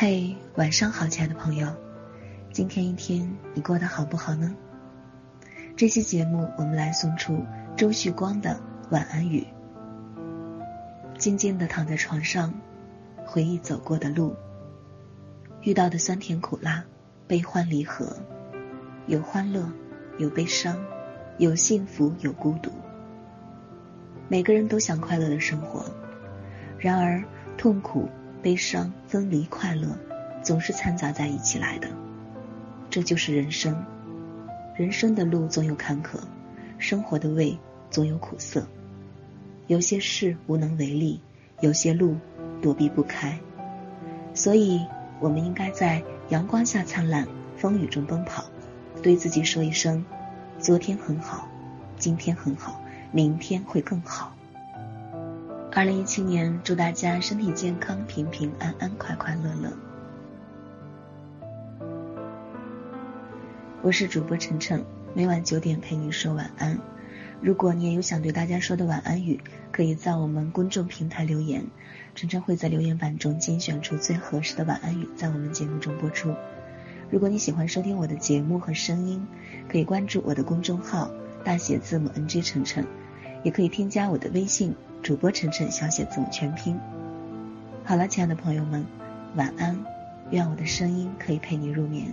嘿，晚上好，亲爱的朋友，今天一天你过得好不好呢？这期节目我们来送出周旭光的晚安语。静静的躺在床上，回忆走过的路，遇到的酸甜苦辣，悲欢离合，有欢乐，有悲伤，有幸福，有孤独。每个人都想快乐的生活，然而痛苦。悲伤、分离、快乐，总是掺杂在一起来的。这就是人生，人生的路总有坎坷，生活的味总有苦涩。有些事无能为力，有些路躲避不开。所以，我们应该在阳光下灿烂，风雨中奔跑，对自己说一声：昨天很好，今天很好，明天会更好。二零一七年，祝大家身体健康、平平安安、快快乐乐。我是主播晨晨，每晚九点陪你说晚安。如果你也有想对大家说的晚安语，可以在我们公众平台留言，晨晨会在留言板中精选出最合适的晚安语，在我们节目中播出。如果你喜欢收听我的节目和声音，可以关注我的公众号大写字母 NG 晨晨，也可以添加我的微信。主播晨晨，小写字母全拼。好了，亲爱的朋友们，晚安，愿我的声音可以陪你入眠。